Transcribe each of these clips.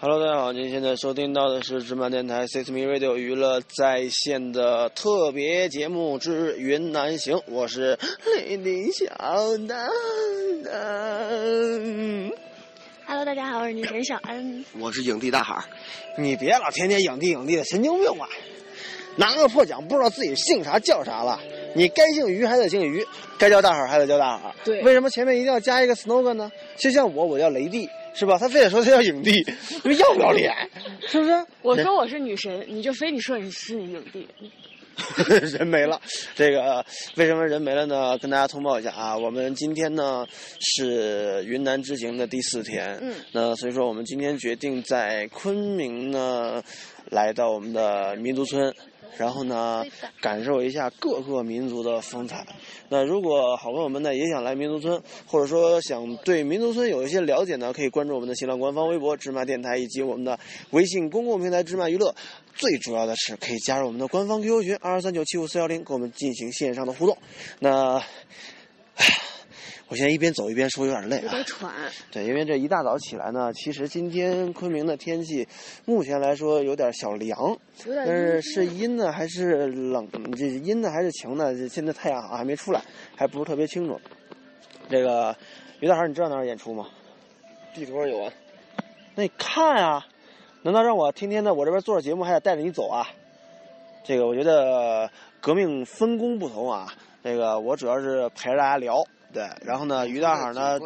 Hello，大家好，您现在收听到的是芝麻电台 Six Me Radio 娱乐在线的特别节目之云南行，我是雷丁小蛋蛋。Hello，大家好，我是女神小安。我是影帝大海，你别老天天影帝影帝的，神经病吧！拿个破奖，不知道自己姓啥叫啥了。你该姓于还得姓于，该叫大海还得叫大海。对为什么前面一定要加一个 slogan 呢？就像我，我叫雷帝，是吧？他非得说他叫影帝，你说要不要脸？是不是？我说我是女神，你就非得说你是影帝。人没了，这个为什么人没了呢？跟大家通报一下啊，我们今天呢是云南之行的第四天，嗯，那所以说我们今天决定在昆明呢来到我们的民族村，然后呢感受一下各个民族的风采。那如果好朋友们呢也想来民族村，或者说想对民族村有一些了解呢，可以关注我们的新浪官方微博“芝麻电台”以及我们的微信公共平台“芝麻娱乐”。最主要的是可以加入我们的官方 QQ 群二二三九七五四幺零，跟我们进行线上的互动。那，唉，我现在一边走一边说，有点累啊有点。喘，对，因为这一大早起来呢，其实今天昆明的天气目前来说有点小凉，但是是阴呢还是冷？这阴呢还是晴呢？这现在太阳好像还没出来，还不是特别清楚。这个于大海，你知道哪儿演出吗？地图上有啊。那你看啊，难道让我天天的我这边做着节目还得带着你走啊？这个我觉得革命分工不同啊。这个我主要是陪着大家聊，对，然后呢，于大海呢，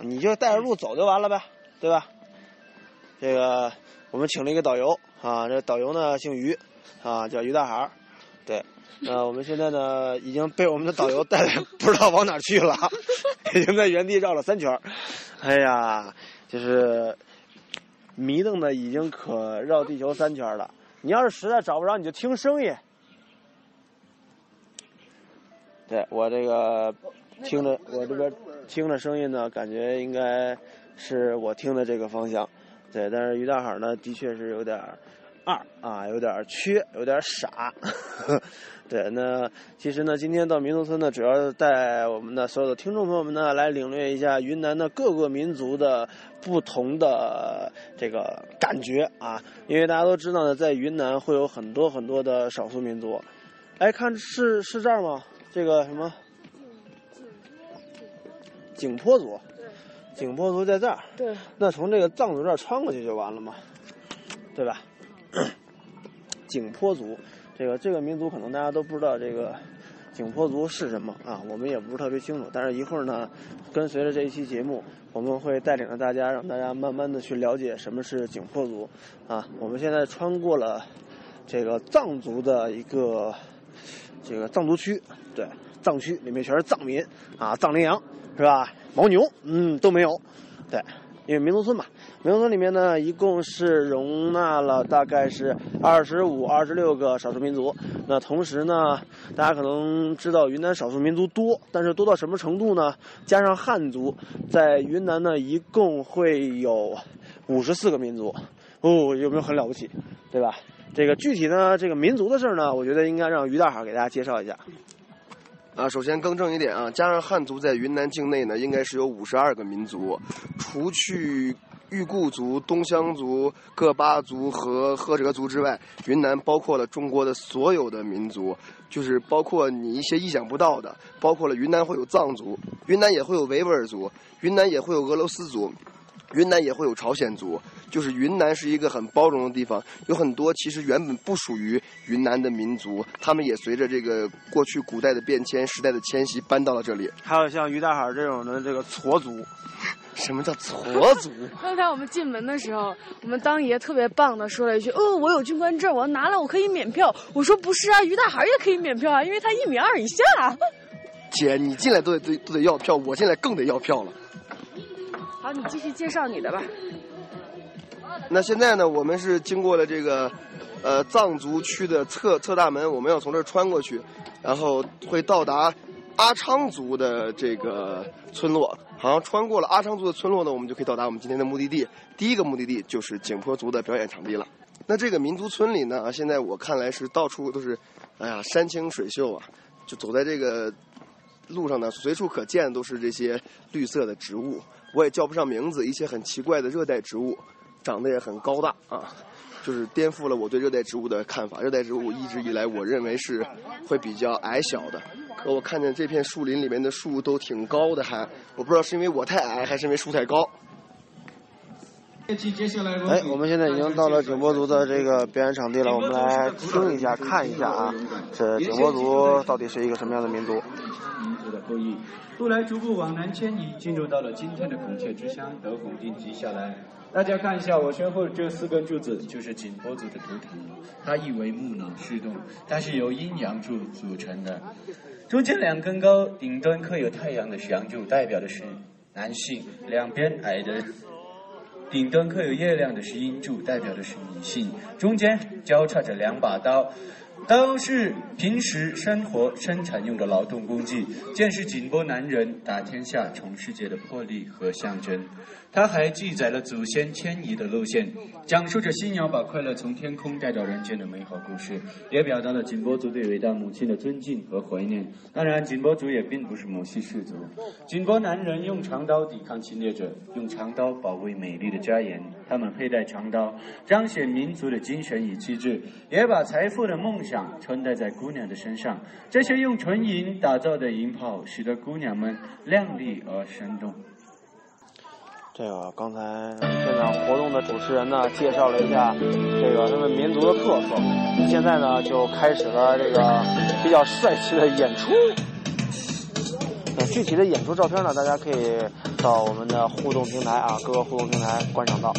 你就带着路走就完了呗，对吧？这个我们请了一个导游啊，这导游呢姓于，啊叫于大海，对。那我们现在呢已经被我们的导游带的 不知道往哪去了，已经在原地绕了三圈。哎呀，就是迷瞪的已经可绕地球三圈了。你要是实在找不着，你就听声音。对我这个听着，我这边听着声音呢，感觉应该是我听的这个方向。对，但是于大海呢，的确是有点二啊，有点缺，有点儿傻。对，那其实呢，今天到民族村呢，主要是带我们的所有的听众朋友们呢，来领略一下云南的各个民族的不同的这个感觉啊。因为大家都知道呢，在云南会有很多很多的少数民族。哎，看是是这儿吗？这个什么景颇族，景颇族在这儿。对，那从这个藏族这儿穿过去就完了嘛，对吧？景颇族，这个这个民族可能大家都不知道这个景颇族是什么。啊，我们也不是特别清楚。但是一会儿呢，跟随着这一期节目，我们会带领着大家，让大家慢慢的去了解什么是景颇族。啊。我们现在穿过了这个藏族的一个这个藏族区，对，藏区里面全是藏民。啊，藏羚羊是吧？牦牛，嗯，都没有，对，因为民族村嘛，民族村里面呢，一共是容纳了大概是二十五、二十六个少数民族。那同时呢，大家可能知道云南少数民族多，但是多到什么程度呢？加上汉族，在云南呢，一共会有五十四个民族。哦，有没有很了不起，对吧？这个具体呢，这个民族的事儿呢，我觉得应该让于大海给大家介绍一下。啊，首先更正一点啊，加上汉族在云南境内呢，应该是有五十二个民族，除去裕固族、东乡族、各巴族和赫哲族之外，云南包括了中国的所有的民族，就是包括你一些意想不到的，包括了云南会有藏族，云南也会有维吾尔族，云南也会有俄罗斯族，云南也会有朝鲜族。就是云南是一个很包容的地方，有很多其实原本不属于云南的民族，他们也随着这个过去古代的变迁、时代的迁徙搬到了这里。还有像于大海这种的这个矬族，什么叫矬族？刚才我们进门的时候，我们当爷特别棒的说了一句：“哦，我有军官证，我要拿了我可以免票。”我说：“不是啊，于大海也可以免票啊，因为他一米二以下。姐，你进来都得都得都得要票，我进来更得要票了。”好，你继续介绍你的吧。那现在呢，我们是经过了这个，呃，藏族区的侧侧大门，我们要从这儿穿过去，然后会到达阿昌族的这个村落。好像穿过了阿昌族的村落呢，我们就可以到达我们今天的目的地。第一个目的地就是景颇族的表演场地了。那这个民族村里呢，现在我看来是到处都是，哎呀，山清水秀啊！就走在这个路上呢，随处可见都是这些绿色的植物，我也叫不上名字，一些很奇怪的热带植物。长得也很高大啊，就是颠覆了我对热带植物的看法。热带植物一直以来我认为是会比较矮小的，可我看见这片树林里面的树都挺高的，还我不知道是因为我太矮还是因为树太高。哎，我们现在已经到了景颇族的这个表演场地了，我们来听一下、看一下啊，这景颇族到底是一个什么样的民族？民族的后裔，后来逐步往南迁移，进入到了今天的孔雀之乡，德宏定居下来。大家看一下我身后这四根柱子，就是景颇族的图腾，它意为木囊势动，它是由阴阳柱组成的。中间两根高，顶端刻有太阳的阳柱，代表的是男性；两边矮的。顶端刻有月亮的是阴柱，代表的是女性。中间交叉着两把刀，刀是平时生活生产用的劳动工具，剑是紧握男人打天下、重世界的魄力和象征。它还记载了祖先迁移的路线，讲述着犀鸟把快乐从天空带到人间的美好故事，也表达了景颇族对伟大母亲的尊敬和怀念。当然，景颇族也并不是母系氏族。景颇男人用长刀抵抗侵略者，用长刀保卫美丽的家园。他们佩戴长刀，彰显民族的精神与气质，也把财富的梦想穿戴在姑娘的身上。这些用纯银打造的银炮，使得姑娘们靓丽而生动。这个刚才现场活动的主持人呢，介绍了一下这个他们民族的特色。现在呢，就开始了这个比较帅气的演出。那具体的演出照片呢，大家可以到我们的互动平台啊，各个互动平台观赏到。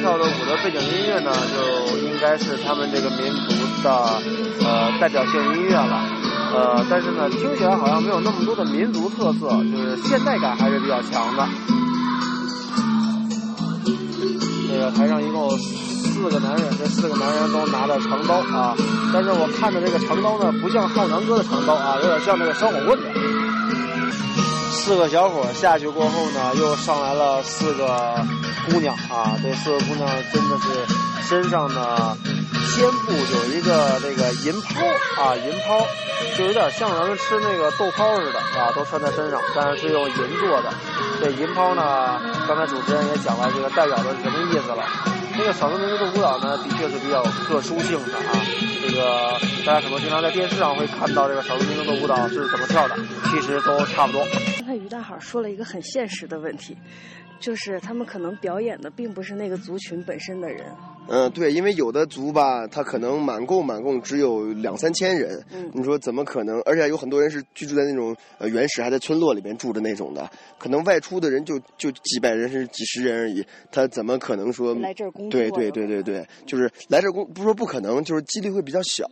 跳的舞的背景音乐呢，就应该是他们这个民族的呃代表性音乐了。呃，但是呢，听起来好像没有那么多的民族特色，就是现代感还是比较强的。这个台上一共四个男人，这四个男人都拿着长刀啊，但是我看的这个长刀呢，不像浩南哥的长刀啊，有点像那个小火棍的。四个小伙下去过后呢，又上来了四个姑娘啊！这四个姑娘真的是身上呢，肩部有一个这个银泡啊，银泡就有点像咱们吃那个豆泡似的啊，都穿在身上，但是是用银做的。这银泡呢，刚才主持人也讲了，这个代表的是什么意思了？这个少数民族的舞蹈呢，的确是比较特殊性的啊。这个大家可能经常在电视上会看到这个少数民族的舞蹈是怎么跳的，其实都差不多。刚才于大好说了一个很现实的问题，就是他们可能表演的并不是那个族群本身的人。嗯，对，因为有的族吧，他可能满共满共只有两三千人，嗯你说怎么可能？而且有很多人是居住在那种呃原始还在村落里边住的那种的，可能外出的人就就几百人是几十人而已，他怎么可能说来这儿工作对对对对对，就是来这儿工，不是说不可能，就是几率会比较小。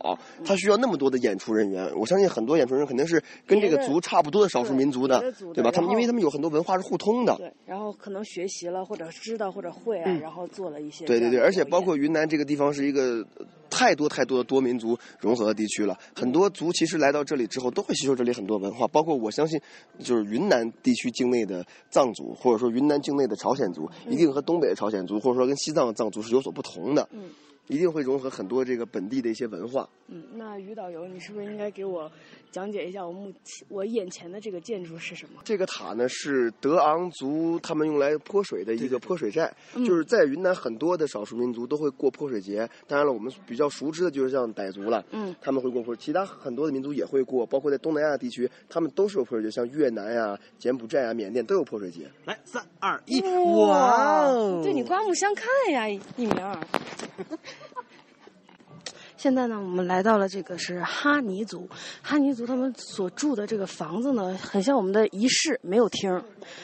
他需要那么多的演出人员，我相信很多演出人员肯定是跟这个族差不多的少数民族的对吧？他们因为他们有很多文化是互通的。对，然后可能学习了或者知道或者会啊，然后做了一些对对对，而且包括云南这个地方是一个太多太多的多民族融合的地区了，很多族其实来到这里之后都会吸收这里很多文化，包括我相信，就是云南地区境内的藏族，或者说云南境内的朝鲜族，一定和东北的朝鲜族，或者说跟西藏的藏族是有所不同的，嗯。一定会融合很多这个本地的一些文化。嗯，那于导游，你是不是应该给我讲解一下我目前我眼前的这个建筑是什么？这个塔呢是德昂族他们用来泼水的一个泼水寨，嗯就是在云南很多的少数民族都会过泼水节。当然了，我们比较熟知的就是像傣族了，嗯他们会过泼水，其他很多的民族也会过，包括在东南亚地区，他们都是有泼水节，像越南呀、柬埔寨啊、缅甸都有泼水节。来，三二一，哇哦！对你刮目相看呀，一鸣儿。现在呢，我们来到了这个是哈尼族，哈尼族他们所住的这个房子呢，很像我们的一室，没有厅，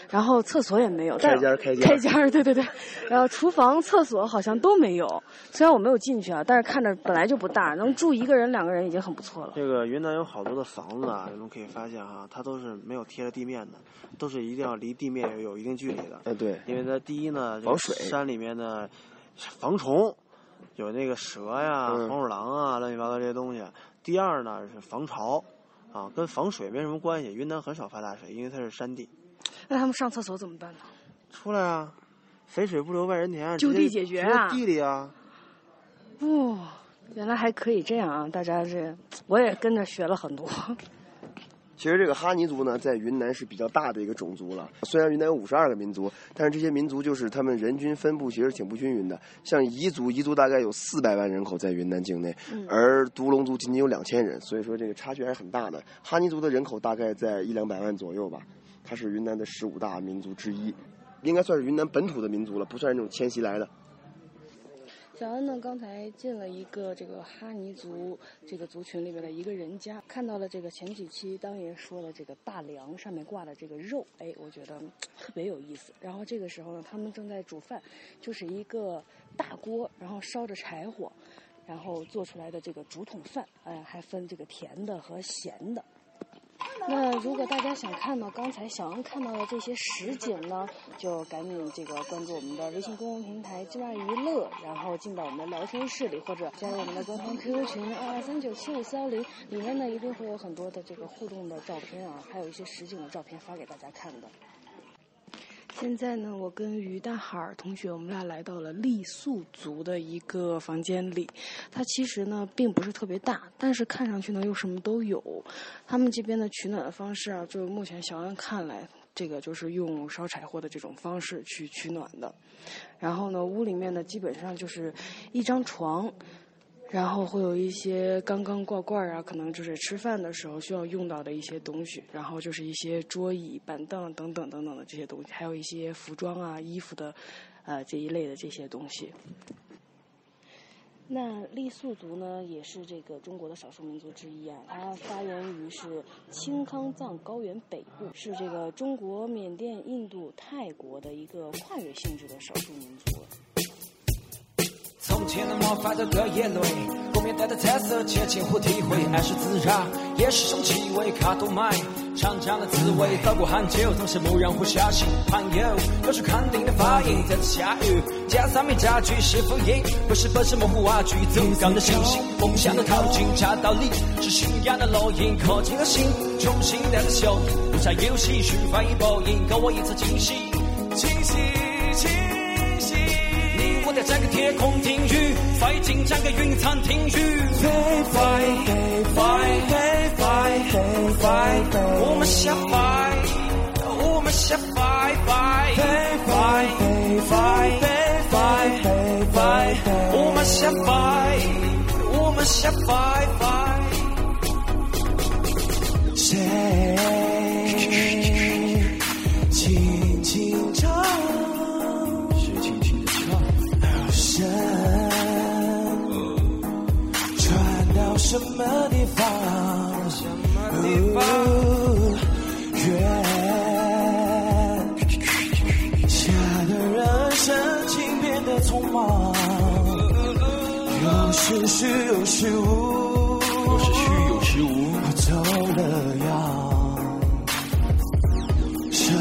然后厕所也没有，但开间儿开间儿开间，对对对，然后厨房、厕所好像都没有。虽然我没有进去啊，但是看着本来就不大，能住一个人、两个人已经很不错了。这个云南有好多的房子啊，你们可以发现哈，它都是没有贴着地面的，都是一定要离地面有有一定距离的。哎，对，因为它第一呢，这个防水山里面的防虫，有那个蛇呀、嗯黄鼠狼啊，乱七八糟这些东西。第二呢是防潮，啊，跟防水没什么关系。云南很少发大水，因为它是山地。那他们上厕所怎么办呢？出来啊，肥水不流外人田，就地解决啊地里啊。不，原来还可以这样啊！大家这我也跟着学了很多。其实这个哈尼族呢，在云南是比较大的一个种族了。虽然云南有五十二个民族，但是这些民族就是他们人均分布其实挺不均匀的。像彝族，彝族大概有四百万人口在云南境内，嗯而独龙族仅仅有两千人，所以说这个差距还是很大的。哈尼族的人口大概在一两百万左右吧，它是云南的十五大民族之一，应该算是云南本土的民族了，不算是那种迁徙来的。小恩呢，刚才进了一个这个哈尼族这个族群里面的一个人家，看到了这个前几期当爷说的这个大梁上面挂的这个肉，哎，我觉得特别有意思。然后这个时候呢，他们正在煮饭，就是一个大锅，然后烧着柴火，然后做出来的这个竹筒饭，哎，还分这个甜的和咸的。那如果大家想看到刚才小恩看到的这些实景呢，就赶紧这个关注我们的微信公众平台“境外娱乐”，然后进到我们的聊天室里，或者加入我们的官方 QQ 群二二三九七五四幺零，里面呢一定会有很多的这个互动的照片啊，还有一些实景的照片发给大家看的。现在呢，我跟于大海同学，我们俩来到了傈僳族的一个房间里。它其实呢并不是特别大，但是看上去呢又什么都有。他们这边的取暖的方式啊，就目前小安看来，这个就是用烧柴火的这种方式去取暖的。然后呢，屋里面呢基本上就是一张床。然后会有一些缸缸罐罐啊，可能就是吃饭的时候需要用到的一些东西，然后就是一些桌椅、板凳等等等等的这些东西，还有一些服装啊、衣服的，呃这一类的这些东西。那傈僳族呢，也是这个中国的少数民族之一啊。它发源于是青康藏高原北部，是这个中国、缅甸、印度、泰国的一个跨越性质的少数民族。从前的魔法的歌眼泪，后面带的彩色切切互体会，爱是自然，也是种气味，卡多麦，尝尝的滋味，到过很久，总是蓦然。会小心，朋友，有出肯定的发音，再次下雨，加上面家具是否应，不是本是模糊瓦具，走钢的信息，梦想的靠近，查道理，是信仰的烙印，靠近了心，重新带着笑，不再游戏，循环以报应，给我一次惊喜，惊喜，惊喜。在这个天空停雨，飞进这个云层停雨。飞飞飞飞飞飞飞飞，我们想飞，我们想飞飞。飞飞飞飞飞飞，我们想飞，我们想飞飞。谁？什么地方？什么地方？远下的人神情变得匆忙，有时虚有时无，有时虚有时无，走了样。生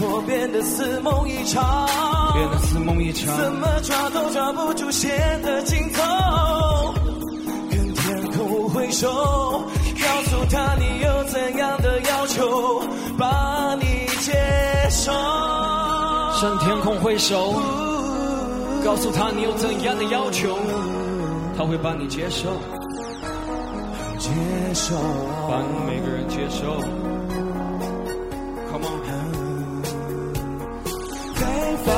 活变得似梦一场，变得似梦一场，怎么抓都抓不住线的尽手，告诉他你有怎样的要求，把你接受。向天空挥手，告诉他你有怎样的要求，他会把你接受，接受，把你每个人接受。Come on. 飞飞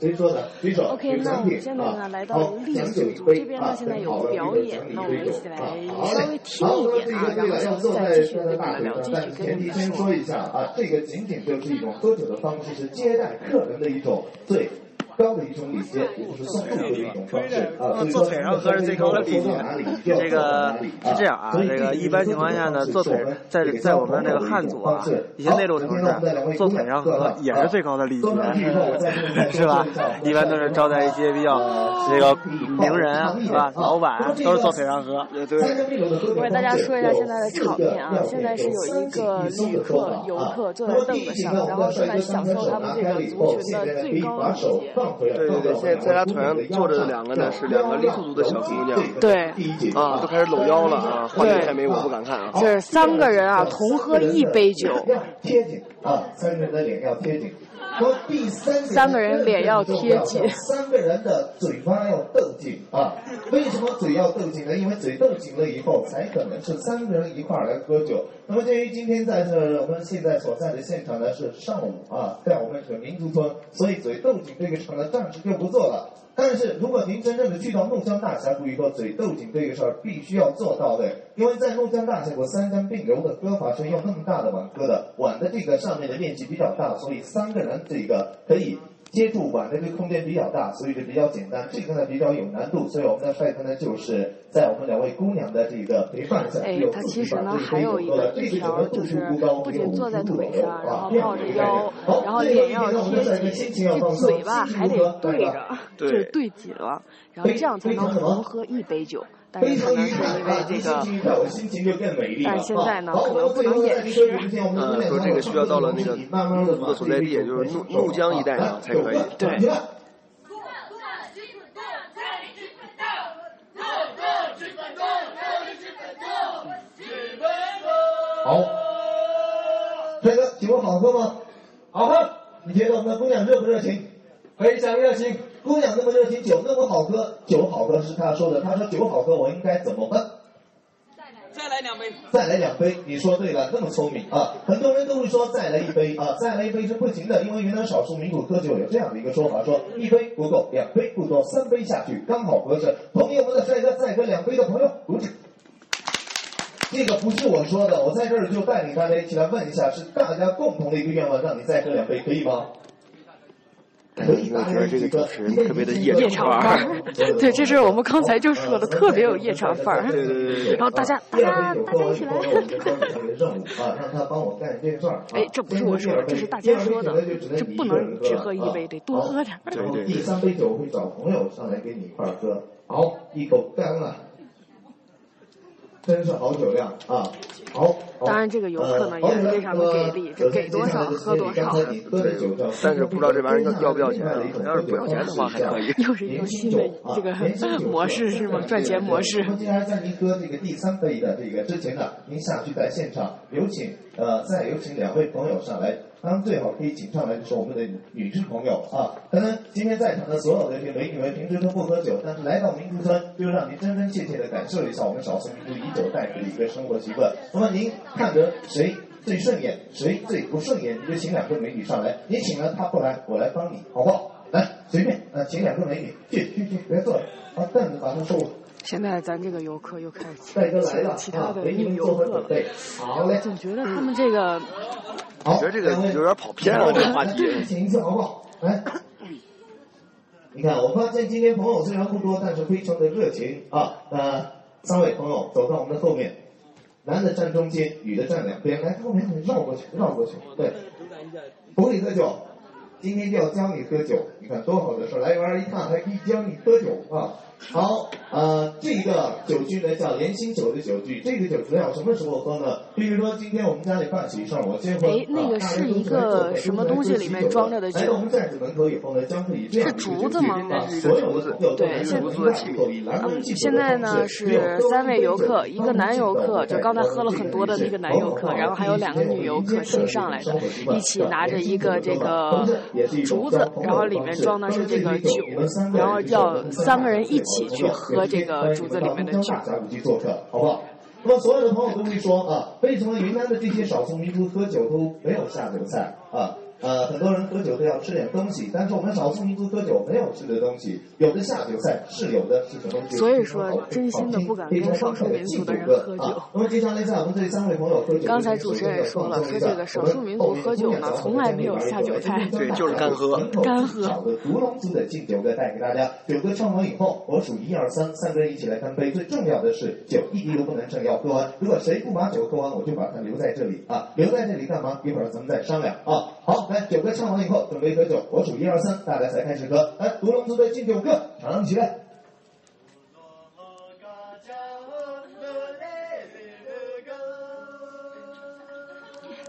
谁说的？举手。OK，那我们现在呢来到了傈僳族这边呢，现在有个表演，那我们一起来稍微听一点啊，然后下次再继续跟你们聊，继续跟前提先你们说。说一下啊，这个仅仅就是一种喝酒的方式，是接待客人的一种最高的一种礼节，也就是送祝福的一种方式啊。坐腿上喝是最高的礼节。这个是这样啊，这个一般情况下呢，坐腿在在我们这个汉族啊，一些内陆城市，坐腿上喝也是最高的礼节，是吧？一般都是招待一些比较这个名人啊是吧？老板都是坐腿上喝。对。我给大家说一下现在的场面啊，现在是有一个旅客游客坐在凳子上，然后正在享受他们这个族群的最高礼节。对对对，现在在他腿上坐着的两个呢是两个傈僳族的小姑娘。对。啊，都开始搂腰了啊！画面太美，我不敢看啊。这是三个人啊，同喝一杯酒。贴紧啊，三个人的脸要贴紧。说第三三个人脸要贴紧，三个人的嘴巴要斗紧啊！为什么嘴要斗紧呢？因为嘴斗紧了以后，才可能是三个人一块儿来喝酒。那么鉴于今天在这我们现在所在的现场呢是上午啊，在我们这个民族村，所以嘴斗紧这个场呢暂时就不做了。但是如果您真正的去到怒江大峡谷以后，嘴斗紧这个事儿必须要做到的，因为在怒江大峡谷三江并流的歌法是用那么大的碗割的，碗的这个上面的面积比较大，所以三个人这个可以。接触碗的这个空间比较大，所以就比较简单。这个呢比较有难度，所以我们的帅哥呢就是在我们两位姑娘的这个陪伴下，哎，他其实呢还有一个技巧，就是不仅坐在腿上，然后抱着腰，然后脸要贴紧，这嘴巴还得对着，就是对紧了，然后这样才能同喝一杯酒。但是可能是因为这个，但是现在呢，可能不能演示。呃，说这个需要到了那个怒族的所在地，就是怒怒江一带啊，才可以。对。好，帅哥，请问好喝吗？好喝。你觉得我们的姑娘热不热情？非常热情。姑娘那么热情，酒那么好喝，酒好喝是他说的。他说酒好喝，我应该怎么办？再来，再来两杯。再来两杯，你说对了，那么聪明啊！很多人都会说再来一杯啊，再来一杯是不行的，因为云南少数民族喝酒有这样的一个说法，说一杯不够，两杯不多，三杯下去刚好合适。同意我们的帅哥再喝两杯的朋友，鼓掌。这个不是我说的，我在这儿就带领大家一起来问一下，是大家共同的一个愿望，让你再喝两杯，可以吗？我觉得这个主持人特别的夜场范儿，对，这是我们刚才就说的，特别有夜场范儿。对对对。然后大家，大家，大家一起来。啊，让他帮我干这个事儿。哎，这不是我说的，这是大家说的，这不能只喝一杯，得多喝点。对对。第三杯酒会找朋友上来跟你一块儿喝。好，一口干了。真是好酒量啊！好，当然这个游客呢也是非常的给力，这给多少喝多少。但是不知道这玩意儿要要不要钱？要是不要钱的话还可以。又是一种新的这个 模式是吗？赚钱模式。接下来在您喝这个第三杯的这个之前呢，您下去在现场有请呃，再有请两位朋友上来。当然，最好可以请上来的是我们的女士朋友啊。可能今天在场的所有的这些美女们平时都不喝酒，但是来到民族村，就让您真真切切的感受一下我们少数民族以酒代酒的一个生活习惯。那么您看着谁最顺眼，谁最不顺眼，你就请两个美女上来。你请了她不来，我来帮你，好不好？来，随便，呃，请两个美女，去去去，别坐了，把凳子把它收了。现在咱这个游客又开始请其他的女游客了。好嘞。总觉得他们这个。我觉得这个有点跑偏了，这个话题。请一次好不好？来，你看，我发现今天朋友虽然不多，但是非常的热情啊。呃，三位朋友走到我们的后面，男的站中间，女的站两边，来后面绕过去，绕过去。对，不会喝酒，今天就要教你喝酒。你看多好的事来玩一趟还可以教你喝酒啊。好，呃，这个酒具呢叫连心酒的酒具，这个酒主要什么时候喝呢？比如说今天我们家里办喜事儿，我先喝。哎，那个是一个什么东西里面装着的酒？来到我们寨子门口以后呢，将可以这样。是竹子吗？所有的对，现现在呢是三位游客，一个男游客，就刚才喝了很多的那个男游客，然后还有两个女游客新上来的，一起拿着一个这个竹子，然后里面装的是这个酒，然后要三个人一起。一起去喝这个竹子里面的酒。大峡谷去做客，好不好？那么所有的朋友都会说啊，为什么云南的这些少数民族喝酒都没有下酒菜啊？呃，很多人喝酒都要吃点东西，但是我们少数民族喝酒没有吃的东西，有的下酒菜是有的，是什么东西？所以说，真心的不敢跟少数民族的人喝酒。那么接下来在我们这三位朋友喝酒，刚才主持人也说了，说这个少数民族喝酒呢，从来没有下酒菜，对，就是干喝，干喝。好的独龙族的敬酒歌带给大家，酒歌唱完以后，我数一二三，三个人一起来干杯。最重要的是，酒一滴都不能剩，要喝完。如果谁不把酒喝完，我就把它留在这里啊，留在这里干嘛？一会儿咱们再商量啊。好，来，九歌唱完以后，准备喝酒。我数一二三，大家才开始喝。来，独龙族的敬酒歌，唱起来。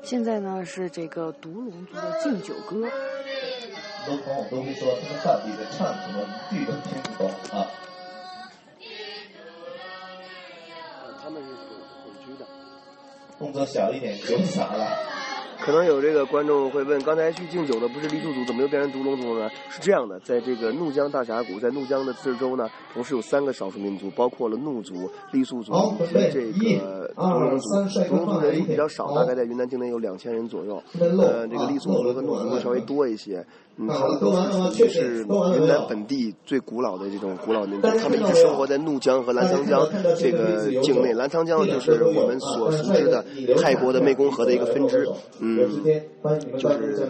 现在呢是这个独龙族的敬酒歌。很多朋友都会说，他们到底在唱什么，一句都听不懂啊。他们是混混居的。动作小一点，酒洒了。可能有这个观众会问，刚才去敬酒的不是黎族族，怎么又变成独龙族了？是这样的，在这个怒江大峡谷，在怒江的自治州呢，同时有三个少数民族，包括了怒族、傈僳族以及这个独龙族。独龙族人数比较少，大概在云南境内有两千人左右。呃，这个傈僳族和怒族稍微多一些。嗯，他们都属于是云南本地最古老的这种古老民族，他们一直生活在怒江和澜沧江这个境内。澜沧江就是我们所熟知的泰国的湄公河的一个分支。嗯，就是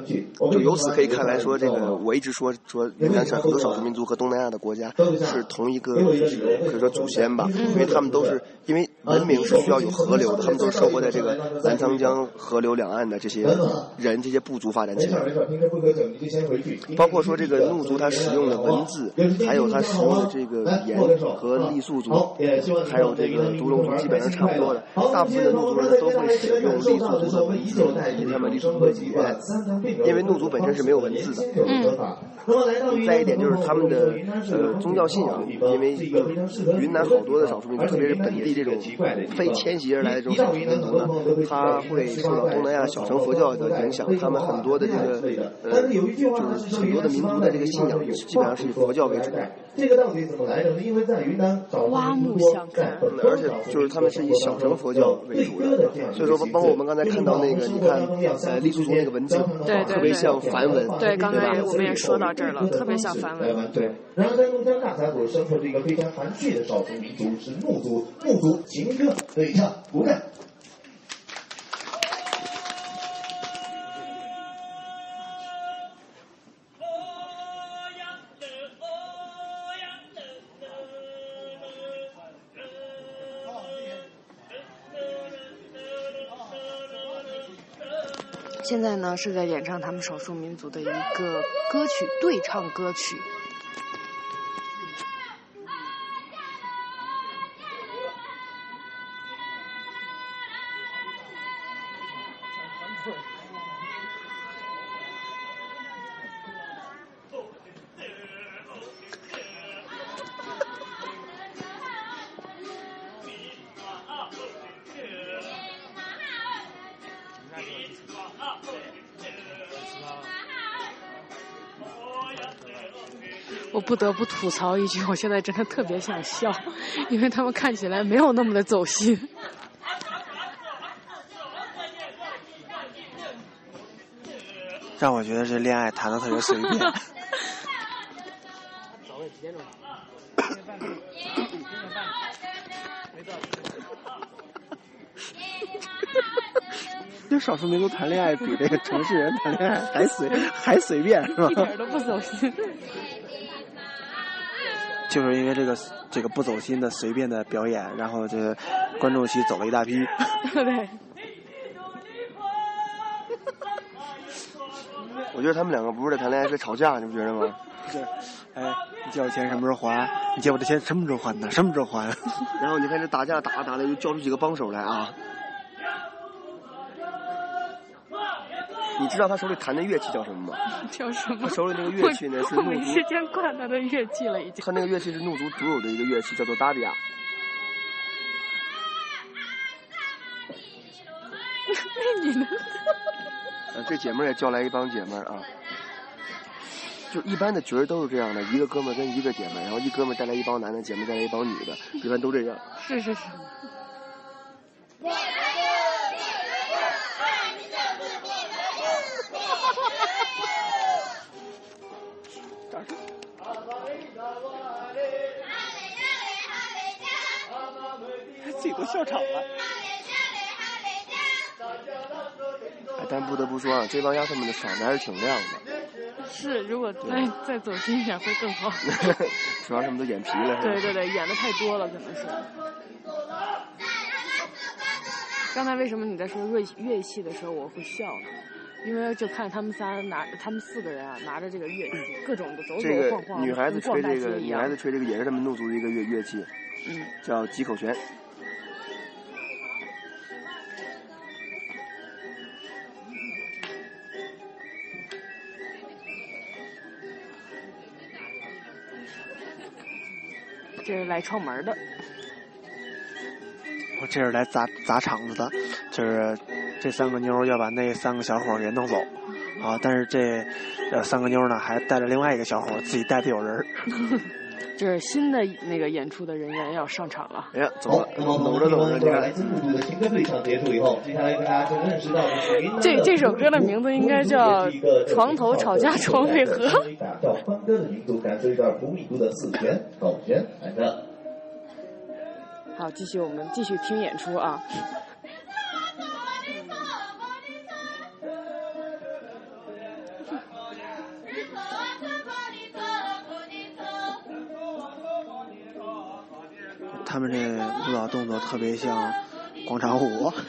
就由此可以看来说，这个我一直说说云南省很多少数民族和东南亚的国家是同一个可以说祖先吧，因为他们都是因为文明是需要有河流的，他们都是生活在这个澜沧江河流两岸的这些人这些部族发展起来。包括说这个怒族他使用的文字，还有他使用的这个语言和傈僳族，还有这个独龙族基本上差不多的。大部分的怒族人都会使用傈僳族的文字以及他们傈僳族的语言，因为怒族本身是没有文字的。嗯。再一点就是他们的呃宗教信仰，因为云南好多的少数民族，特别是本地这种非迁徙而来的这种少数民族呢，他会受到东南亚小乘佛教的影响，他们很多的这个呃就是很多的民族的这个信仰基本上是以佛教为主。这个到底怎么来的呢？因为在云南刮目相看，而且就是他们是以小乘佛教为主的，所以说包括我们刚才看到那个，你看呃傈僳族那个文字，对特别像梵文，对，刚才我们也说到这儿了，特别像梵文。对，然后在怒江大峡谷生活着一个非常含蓄的少数民族是怒族，怒族情歌对唱，鼓掌。现在呢是在演唱他们少数民族的一个歌曲对唱歌曲。我不得不吐槽一句，我现在真的特别想笑，因为他们看起来没有那么的走心。让我觉得这恋爱谈的特别随便。这少数民族谈恋爱比这个城市人谈恋爱还随还随便是吧？一点都不走心。就是因为这个这个不走心的随便的表演，然后这观众席走了一大批。对。我觉得他们两个不是在谈恋爱，是在吵架，你不觉得吗？是。哎，你借我钱什么时候还？你借我的钱什么时候还呢？什么时候还？然后你看这打架打着打着，又叫出几个帮手来啊！你知道他手里弹的乐器叫什么吗？叫什么？他手里那个乐器呢是怒族。没时间管他的乐器了，已经。他那个乐器是怒族独有的一个乐器，叫做达比亚。那 你呢？呃，这姐们儿也叫来一帮姐们儿啊。就一般的角儿都是这样的，一个哥们儿跟一个姐们儿，然后一哥们儿带来一帮男的，姐妹儿带来一帮女的，一般都这样。是是是。笑场了。哎，但不得不说啊，这帮丫头们的嗓子还是挺亮的。是，如果再再走近一点会更好。主要他们都眼皮了，对对对，演的太多了，可能是。刚才为什么你在说乐乐器的时候我会笑呢？因为就看他们仨拿，他们四个人啊拿着这个乐器，各种的走走晃晃晃，个女孩子吹这个，女孩子吹这个也是他们怒族的一个乐乐器，嗯，叫几口弦。这是来串门的。我这是来砸砸场子的，就是这三个妞要把那三个小伙给弄走，啊，但是这呃三个妞呢还带着另外一个小伙，自己带的有人儿。这是新的那个演出的人员要上场了。哎呀，走那么我们走着走着，你看来，自陆度的情歌对唱结束以后，接下来跟大家就认识到的是这这首歌的名字应该叫《床头吵架床尾和》。打造欢歌的民族，感受一段不密度的四弦、口弦来着。好，继续我们继续听演出啊。他们这舞蹈动作特别像广场舞。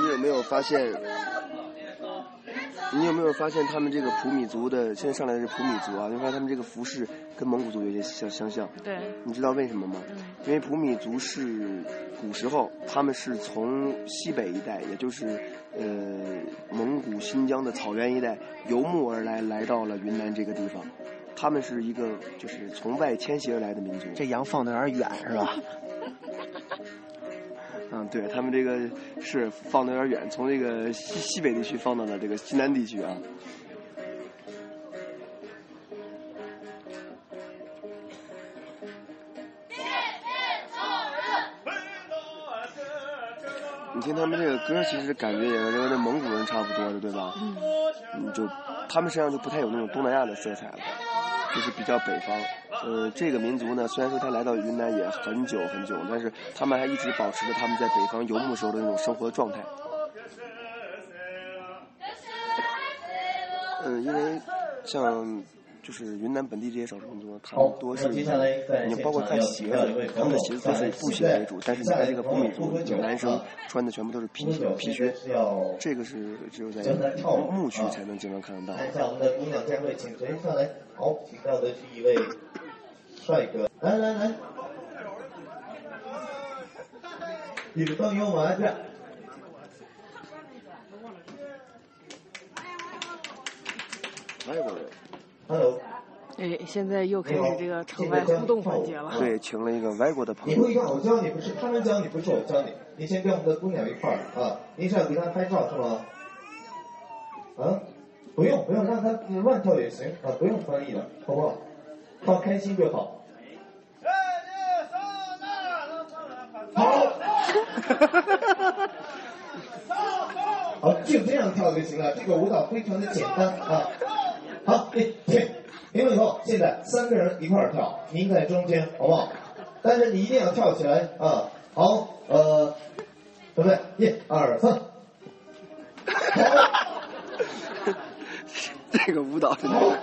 你有没有发现？你有没有发现他们这个普米族的，现在上来的是普米族啊？你发现他们这个服饰跟蒙古族有些相相像。对，你知道为什么吗？因为普米族是古时候他们是从西北一带，也就是呃蒙古新疆的草原一带游牧而来，来到了云南这个地方。他们是一个就是从外迁徙而来的民族。这羊放的有点远是吧？嗯，对他们这个是放的有点远，从这个西西北地区放到了这个西南地区啊。你听他们这个歌，其实感觉也跟那蒙古人差不多的，对吧？嗯。就他们身上就不太有那种东南亚的色彩了，就是比较北方。呃，这个民族呢，虽然说他来到云南也很久很久，但是他们还一直保持着他们在北方游牧时候的那种生活状态。嗯，因为像就是云南本地这些少数民族，他们多是，你包括看鞋子，他们的鞋子都是布鞋为主，但是你看这个布米族男生穿的全部都是皮皮靴，这个是只有在牧区才能经常看得到。好，请到的是一位帅哥，来来来，你们都有麻将。Hello，哎，现在又开始这个场外互动环节了。对，请了一个外国的朋友你友。不一样，我教你不是他们教你，不是我教你。你先跟我们的姑娘一块儿啊，你是要给她拍照是吗？啊，不用不用，让他乱跳也行啊，不用翻译了，好不好？放开心就好。好。好，就这样跳就行了。这个舞蹈非常的简单啊。好，停停，停了以后，现在三个人一块儿跳，您在中间，好不好？但是你一定要跳起来啊！好，呃，准备，一二三，这个舞蹈真的是，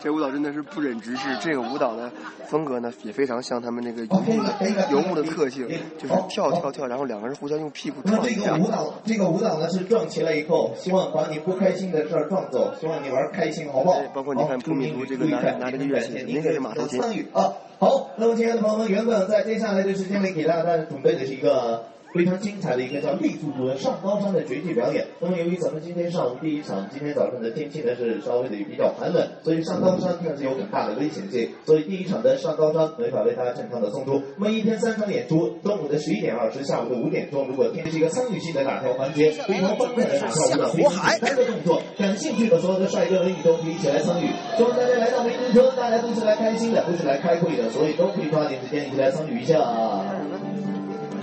这舞蹈真的是不忍直视。这个舞蹈的风格呢，也非常像他们那个游牧的游牧的特性，就是跳跳跳，然后两个人互相用屁股撞一下。这个舞蹈，这个舞蹈呢是撞起来以后，希望把你不开心的事儿撞走，希望你玩开心，好不好？包括你看普米图这个拿拿这个乐器，明显是马头琴。啊。好，那么亲爱的朋友们，原本在接下来的时间里给大家准备的是一个非常精彩的一个叫傈僳族的上高山的绝技表演。那么由于咱们今天上午第一场，今天早上的天气呢是稍微的比较寒冷，所以上高山看是有很大的危险性，所以第一场的上高山没法为大家正常的送出。那么一天三场演出，中午的十一点二十，下午的五点钟，如果天是一个参与性的打跳环节，非常欢快的打跳舞蹈，非常简单的动作，感兴趣的所有的帅哥美女都可以一起来参与。希望大家来到梅林村，大家都是来开心的，都是来开会的，所以都可以抓紧时间一起来参与一下。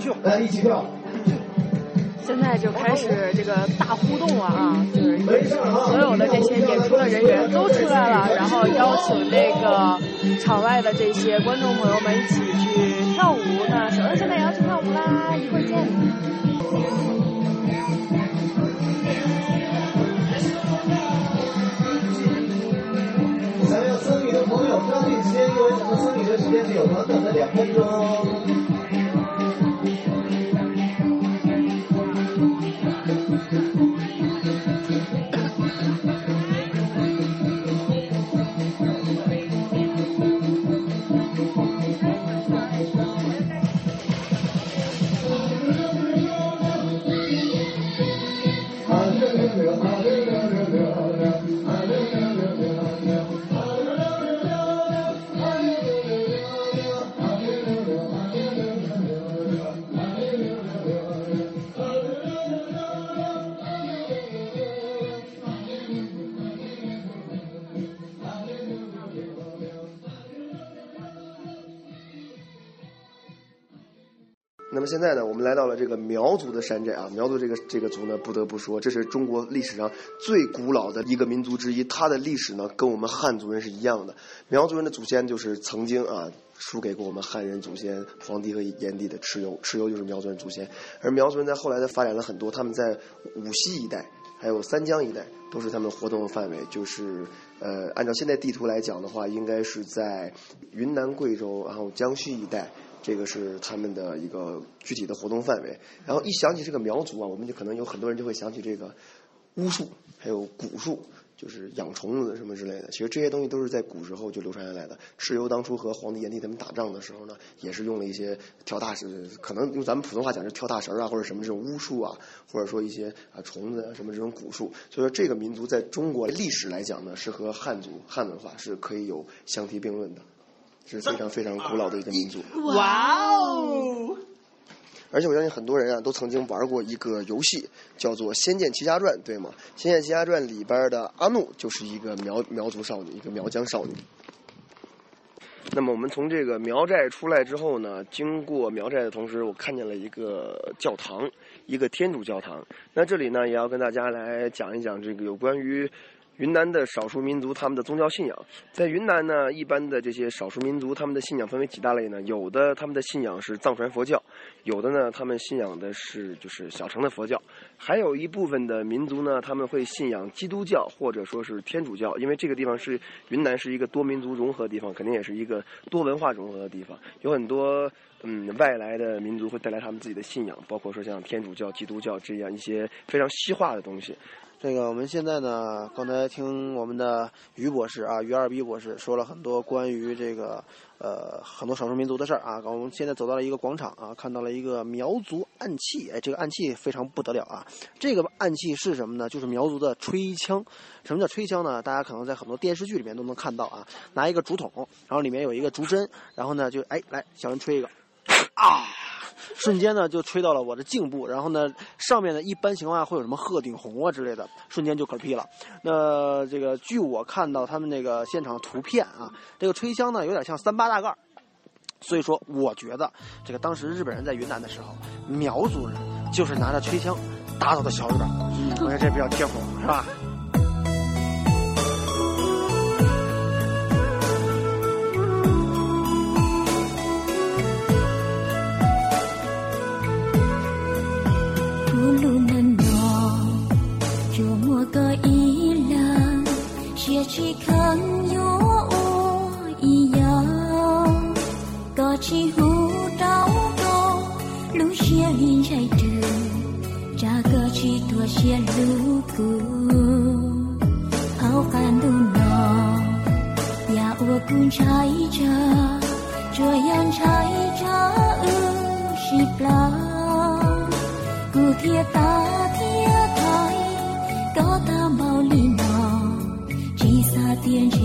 秀，来一起跳。现在就开始这个大互动了啊，就是。所有的这些演出的人员都出来了，然后邀请这个场外的这些观众朋友们一起去跳舞。那小恩现在也要去跳舞啦，一会儿见。想要参与的朋友抓紧时间，因为我们参与的时间只有短短的两分钟。么现在呢，我们来到了这个苗族的山寨啊。苗族这个这个族呢，不得不说，这是中国历史上最古老的一个民族之一。它的历史呢，跟我们汉族人是一样的。苗族人的祖先就是曾经啊，输给过我们汉人祖先黄帝和炎帝的蚩尤，蚩尤就是苗族人祖先。而苗族人在后来的发展了很多，他们在五溪一带，还有三江一带，都是他们活动的范围。就是呃，按照现在地图来讲的话，应该是在云南、贵州，然后江西一带。这个是他们的一个具体的活动范围。然后一想起这个苗族啊，我们就可能有很多人就会想起这个巫术，还有蛊术，就是养虫子什么之类的。其实这些东西都是在古时候就流传下来的。蚩尤当初和黄帝、炎帝他们打仗的时候呢，也是用了一些跳大神，可能用咱们普通话讲是跳大神啊，或者什么这种巫术啊，或者说一些啊虫子啊什么这种蛊术。所以说这个民族在中国历史来讲呢，是和汉族汉文化是可以有相提并论的。是非常非常古老的一个民族。哇哦！而且我相信很多人啊，都曾经玩过一个游戏，叫做《仙剑奇侠传》，对吗？《仙剑奇侠传》里边的阿怒就是一个苗苗族少女，一个苗疆少女。那么我们从这个苗寨出来之后呢，经过苗寨的同时，我看见了一个教堂，一个天主教堂。那这里呢，也要跟大家来讲一讲这个有关于。云南的少数民族他们的宗教信仰，在云南呢，一般的这些少数民族他们的信仰分为几大类呢？有的他们的信仰是藏传佛教，有的呢他们信仰的是就是小乘的佛教，还有一部分的民族呢他们会信仰基督教或者说是天主教，因为这个地方是云南是一个多民族融合的地方，肯定也是一个多文化融合的地方，有很多嗯外来的民族会带来他们自己的信仰，包括说像天主教、基督教这样一些非常西化的东西。这个我们现在呢，刚才听我们的于博士啊，于二逼博士说了很多关于这个呃很多少数民族的事儿啊。我们现在走到了一个广场啊，看到了一个苗族暗器，哎，这个暗器非常不得了啊。这个暗器是什么呢？就是苗族的吹枪。什么叫吹枪呢？大家可能在很多电视剧里面都能看到啊，拿一个竹筒，然后里面有一个竹针，然后呢就哎来小人吹一个，啊。瞬间呢就吹到了我的颈部，然后呢上面呢一般情况下会有什么鹤顶红啊之类的，瞬间就嗝屁了。那这个据我看到他们那个现场图片啊，这个吹枪呢有点像三八大盖，所以说我觉得这个当时日本人在云南的时候，苗族人就是拿着吹枪打倒的小日本，我觉得这比较贴合，是吧 chỉ cần yêu ô y có chỉ hú đau đau lũ chia hình chạy trường cha cơ chỉ thua chia lũ cũ áo can đủ nọ nhà ua cũng trái cha chưa yan trái cha ư shi pla. Cứ thia ta thia 点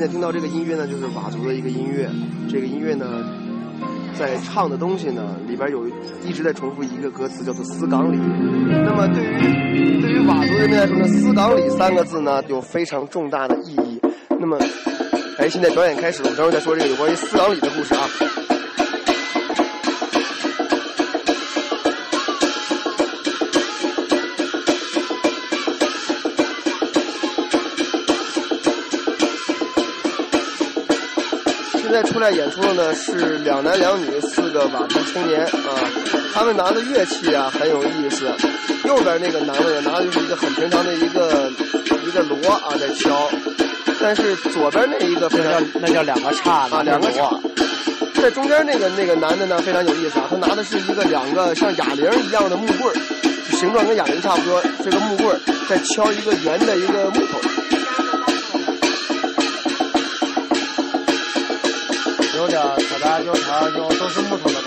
现在听到这个音乐呢，就是佤族的一个音乐。这个音乐呢，在唱的东西呢，里边有一直在重复一个歌词，叫做“思岗里”。那么对于对于佤族人民来说呢，“思岗里”三个字呢，有非常重大的意义。那么，哎，现在表演开始了，我们待会儿再说这个有关于思岗里的故事啊。出来演出的呢是两男两女四个佤族青年啊，他们拿的乐器啊很有意思。右边那个男的呢拿的就是一个很平常的一个一个锣啊在敲，但是左边那一个非常那叫两个叉啊两个叉。在中间那个那个男的呢非常有意思啊，他拿的是一个两个像哑铃一样的木棍儿，形状跟哑铃差不多，这个木棍儿在敲一个圆的一个木头。有点可大就长，就都是木头的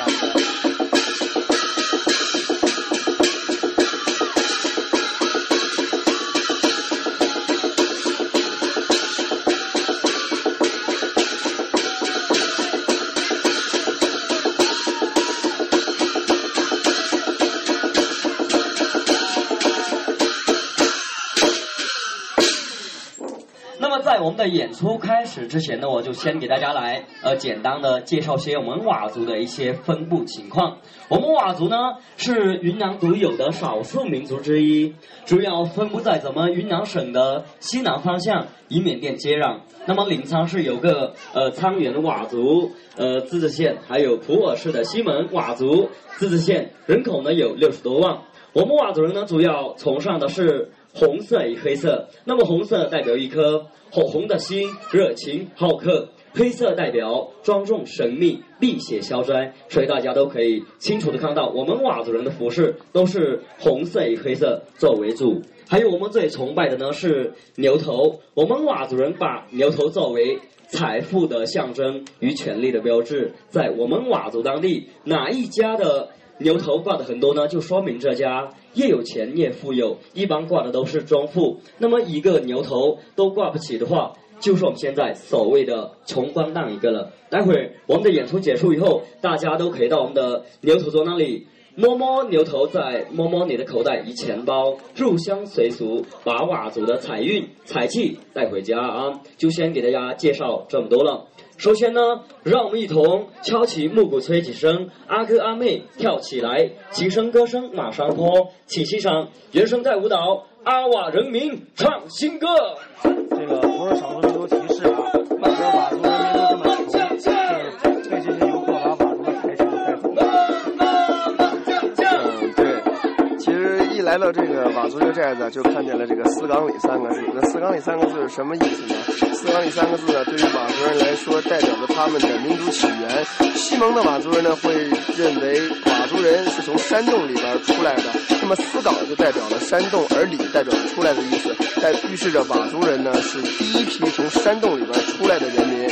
我们的演出开始之前呢，我就先给大家来呃简单的介绍些我们佤族的一些分布情况。我们佤族呢是云南独有的少数民族之一，主要分布在咱们云南省的西南方向，与缅甸接壤。那么临沧市有个呃沧源佤族呃自治县，还有普洱市的西门佤族自治县，人口呢有六十多万。我们佤族人呢主要崇尚的是。红色与黑色，那么红色代表一颗火红的心，热情好客；黑色代表庄重神秘，辟邪消灾。所以大家都可以清楚的看到，我们佤族人的服饰都是红色与黑色作为主。还有我们最崇拜的呢是牛头，我们佤族人把牛头作为财富的象征与权力的标志。在我们佤族当地，哪一家的牛头挂的很多呢，就说明这家越有钱越富有。一般挂的都是中富，那么一个牛头都挂不起的话，就是我们现在所谓的穷光蛋一个了。待会儿我们的演出结束以后，大家都可以到我们的牛头桌那里摸摸牛头，再摸摸你的口袋与钱包，入乡随俗，把佤族的财运财气带回家啊！就先给大家介绍这么多了。首先呢，让我们一同敲起木鼓，吹起声，阿哥阿妹跳起来，齐声歌声马上坡，请欣赏原声带舞蹈阿瓦人民唱新歌。这个不是少数民族歧视啊，这个佤族人民都这么穷，就是为这些游客把佤族的财产带走。嗯，对。其实一来到这个佤族这个寨子，就看见了这个“四岗里”三个字。那“四岗里”三个字是什么意思呢？“斯岗里”三个字呢，对于佤族人来说，代表着他们的民族起源。西蒙的佤族人呢，会认为佤族人是从山洞里边出来的。那么“斯岗”就代表了山洞，而“里”代表着出来的意思，在预示着佤族人呢是第一批从山洞里边出来的人民。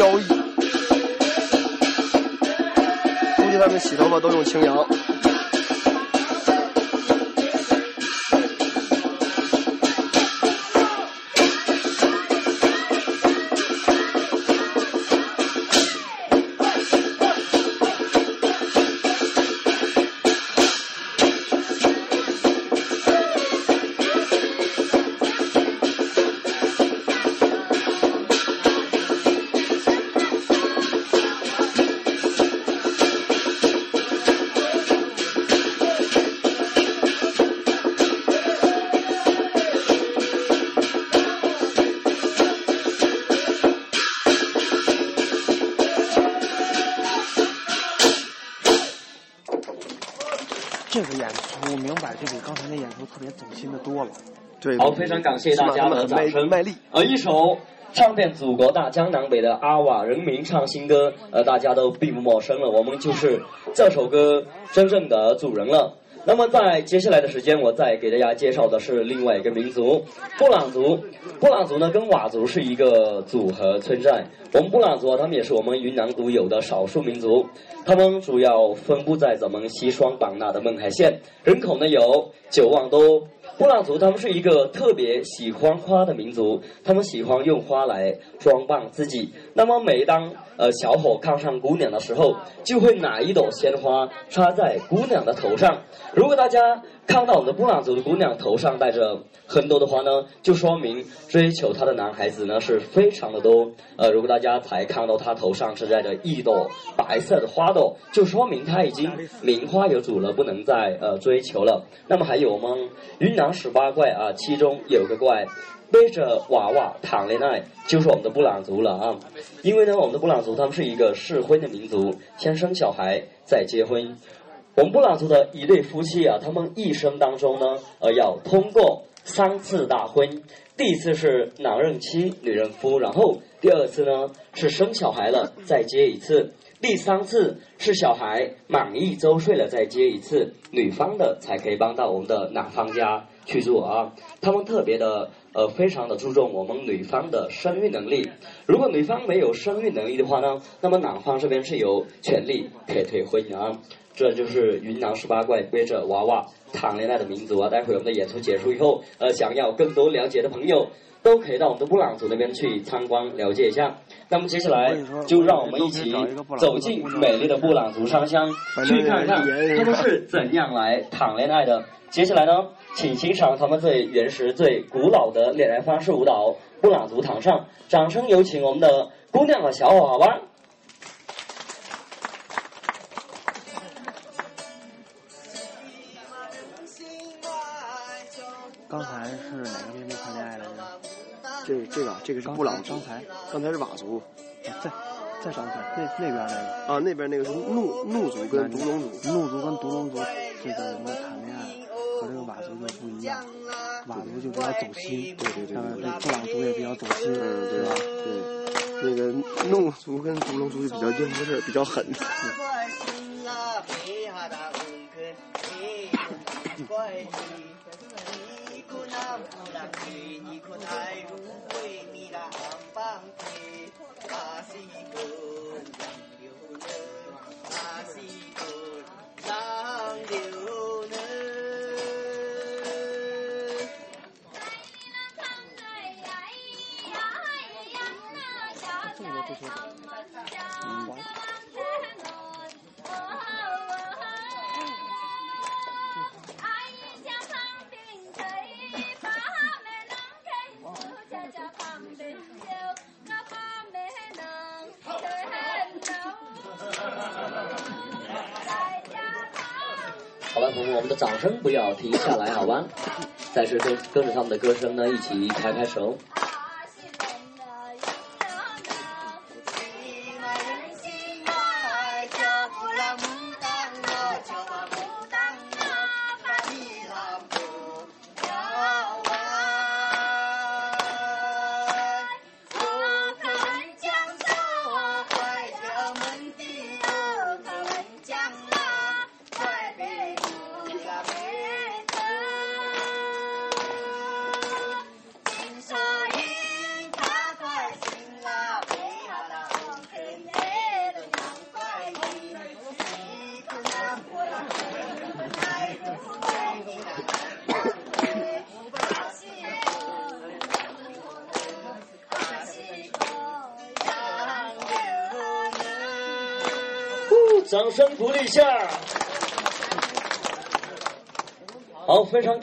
特别的飘逸。估计他们洗头发都用清扬。对，好，非常感谢大家的掌声。卖力。呃，一首唱遍祖国大江南北的阿瓦人民唱新歌，呃，大家都并不陌生了。我们就是这首歌真正的主人了。那么在接下来的时间，我再给大家介绍的是另外一个民族——布朗族。布朗族呢，跟佤族是一个组合存在。我们布朗族啊，他们也是我们云南独有的少数民族。他们主要分布在咱们西双版纳的勐海县，人口呢有九万多。布朗族他们是一个特别喜欢花的民族，他们喜欢用花来装扮自己。那么每当呃小伙看上姑娘的时候，就会拿一朵鲜花插在姑娘的头上。如果大家看到我们的布朗族的姑娘头上戴着很多的花呢，就说明追求她的男孩子呢是非常的多。呃，如果大家才看到她头上是戴着一朵白色的花朵，就说明她已经名花有主了，不能再呃追求了。那么还有我们云南十八怪啊，其中有个怪。背着娃娃谈恋爱，就是我们的布朗族了啊！因为呢，我们的布朗族他们是一个适婚的民族，先生小孩再结婚。我们布朗族的一对夫妻啊，他们一生当中呢，呃，要通过三次大婚。第一次是男人妻，女人夫，然后第二次呢是生小孩了再接一次，第三次是小孩满一周岁了再接一次，女方的才可以帮到我们的男方家去做啊。他们特别的呃，非常的注重我们女方的生育能力。如果女方没有生育能力的话呢，那么男方这边是有权利可以退婚啊。这就是云南十八怪背着娃娃谈恋爱的民族啊！待会我们的演出结束以后，呃，想要更多了解的朋友，都可以到我们的布朗族那边去参观了解一下。那么接下来就让我们一起走进美丽的布朗族商乡，去看看他们是怎样来谈恋爱的。接下来呢，请欣赏他们最原始、最古老的恋爱方式舞蹈——布朗族堂上。掌声有请我们的姑娘和小伙伴。刚这这个这个是布朗族，刚才刚才是佤族。在在刚才，那那边那个啊，那边那个是怒怒族跟独龙族，怒族跟独龙族这个人的谈恋爱和这个佤族就不一样，佤族就比较走心，对对对当然这布朗族也比较走心，对对吧？对，那个怒族跟独龙族就比较硬，不是比较狠。你可太入会，你那棒棒的，那是哥个浪人，那是一个。好吧，朋友们，我们的掌声不要停下来，好吧？但是跟跟着他们的歌声呢，一起拍拍手。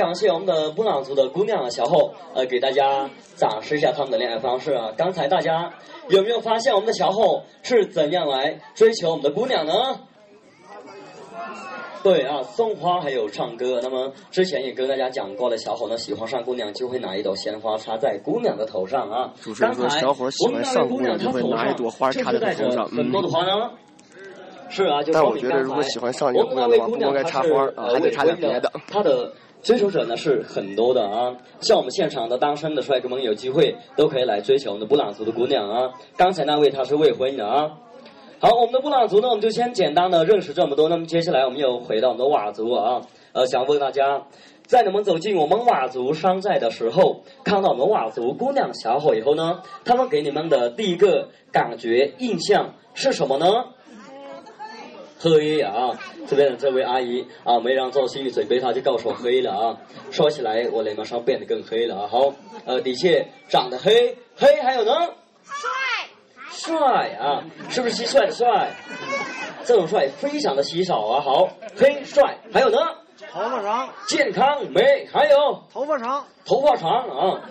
常感谢我们的布朗族的姑娘小后，呃，给大家展示一下他们的恋爱方式啊。刚才大家有没有发现我们的小后是怎样来追求我们的姑娘呢？对啊，送花还有唱歌。那么之前也跟大家讲过了，小伙呢喜欢上姑娘就会拿一朵鲜花插在姑娘的头上啊。主持人说，小伙喜欢上姑娘就会拿一朵花插在头上，很多的花呢。是啊，就但我觉得如果喜欢上一个姑娘的话，不应该插花啊，还得插点别的。他的追求者呢是很多的啊，像我们现场的单身的帅哥们有机会都可以来追求我们的布朗族的姑娘啊。刚才那位他是未婚的啊。好，我们的布朗族呢，我们就先简单的认识这么多。那么接下来我们又回到我们的佤族啊，呃，想问大家，在你们走进我们佤族山寨的时候，看到我们佤族姑娘小伙以后呢，他们给你们的第一个感觉印象是什么呢？黑啊！这边的这位阿姨啊，没让做心理准备，她就告诉我黑了啊。说起来，我脸马上变得更黑了啊。好，呃，的确长得黑，黑还有呢？帅，帅啊！是不是蟋蟀的帅？这种帅非常的稀少啊。好，黑帅还有呢？头发长，健康美，还有头发长，头发长啊。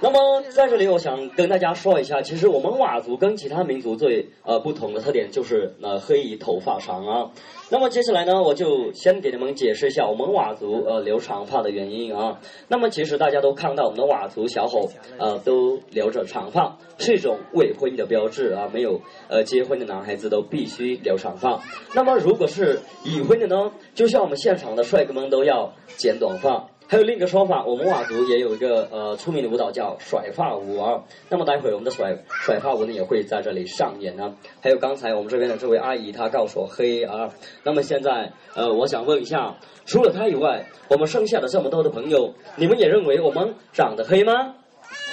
那么在这里，我想跟大家说一下，其实我们佤族跟其他民族最呃不同的特点就是呃黑以头发长啊。那么接下来呢，我就先给你们解释一下我们佤族呃留长发的原因啊。那么其实大家都看到我们的佤族小伙呃都留着长发，是一种未婚的标志啊。没有呃结婚的男孩子都必须留长发。那么如果是已婚的呢，就像我们现场的帅哥们都要剪短发。还有另一个说法，我们佤族也有一个呃出名的舞蹈叫甩发舞啊。那么待会我们的甩甩发舞呢也会在这里上演呢。还有刚才我们这边的这位阿姨，她告诉我黑啊。那么现在呃，我想问一下，除了她以外，我们剩下的这么多的朋友，你们也认为我们长得黑吗？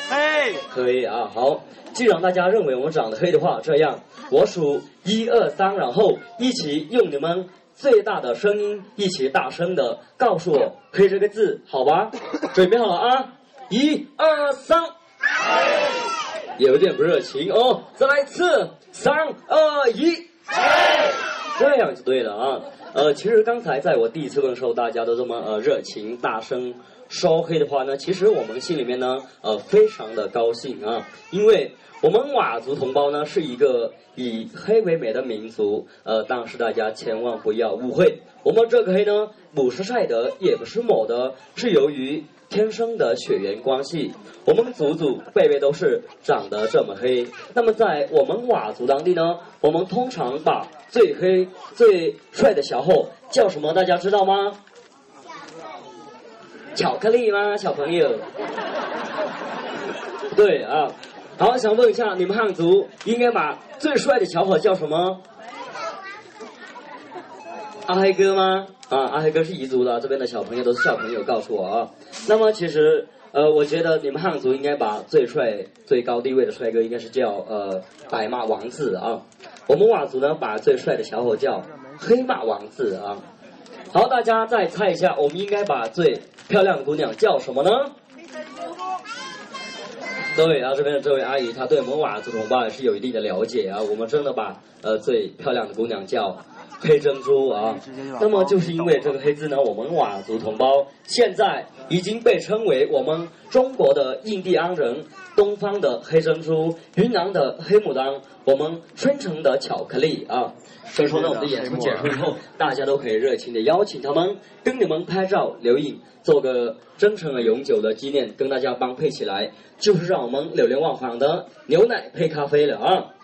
黑黑啊，好。既然大家认为我们长得黑的话，这样我数一二三，然后一起用你们。最大的声音，一起大声的告诉我“黑”这个字，好吧？准备好了啊！一二三，有点不热情哦，再来一次，三二一，这样就对了啊。呃，其实刚才在我第一次问的时候，大家都这么呃热情、大声烧“黑”的话呢，其实我们心里面呢呃非常的高兴啊，因为我们佤族同胞呢是一个。以黑为美的民族，呃，但是大家千万不要误会，我们这个黑呢，不是晒的，也不是抹的，是由于天生的血缘关系，我们祖祖辈辈都是长得这么黑。那么在我们佤族当地呢，我们通常把最黑、最帅的小伙叫什么？大家知道吗？巧克力吗，小朋友？对啊，好，想问一下，你们汉族应该把最帅的小伙叫什么？阿黑哥吗？啊，阿黑哥是彝族的，这边的小朋友都是小朋友，告诉我啊。那么其实，呃，我觉得你们汉族应该把最帅、最高地位的帅哥应该是叫呃白马王子啊。我们佤族呢，把最帅的小伙叫黑马王子啊。好，大家再猜一下，我们应该把最漂亮的姑娘叫什么呢？各位啊，这边的这位阿姨，她对我们佤族同胞也是有一定的了解啊。我们真的把呃最漂亮的姑娘叫黑珍珠啊。那么就是因为这个黑字呢，我们佤族同胞现在已经被称为我们中国的印第安人、东方的黑珍珠、云南的黑牡丹、我们春城的巧克力啊。所以说呢，我们的演出结束以后，大家都可以热情的邀请他们跟你们拍照留影，做个真诚而永久的纪念，跟大家帮配起来，就是让我们流连忘返的牛奶配咖啡了啊！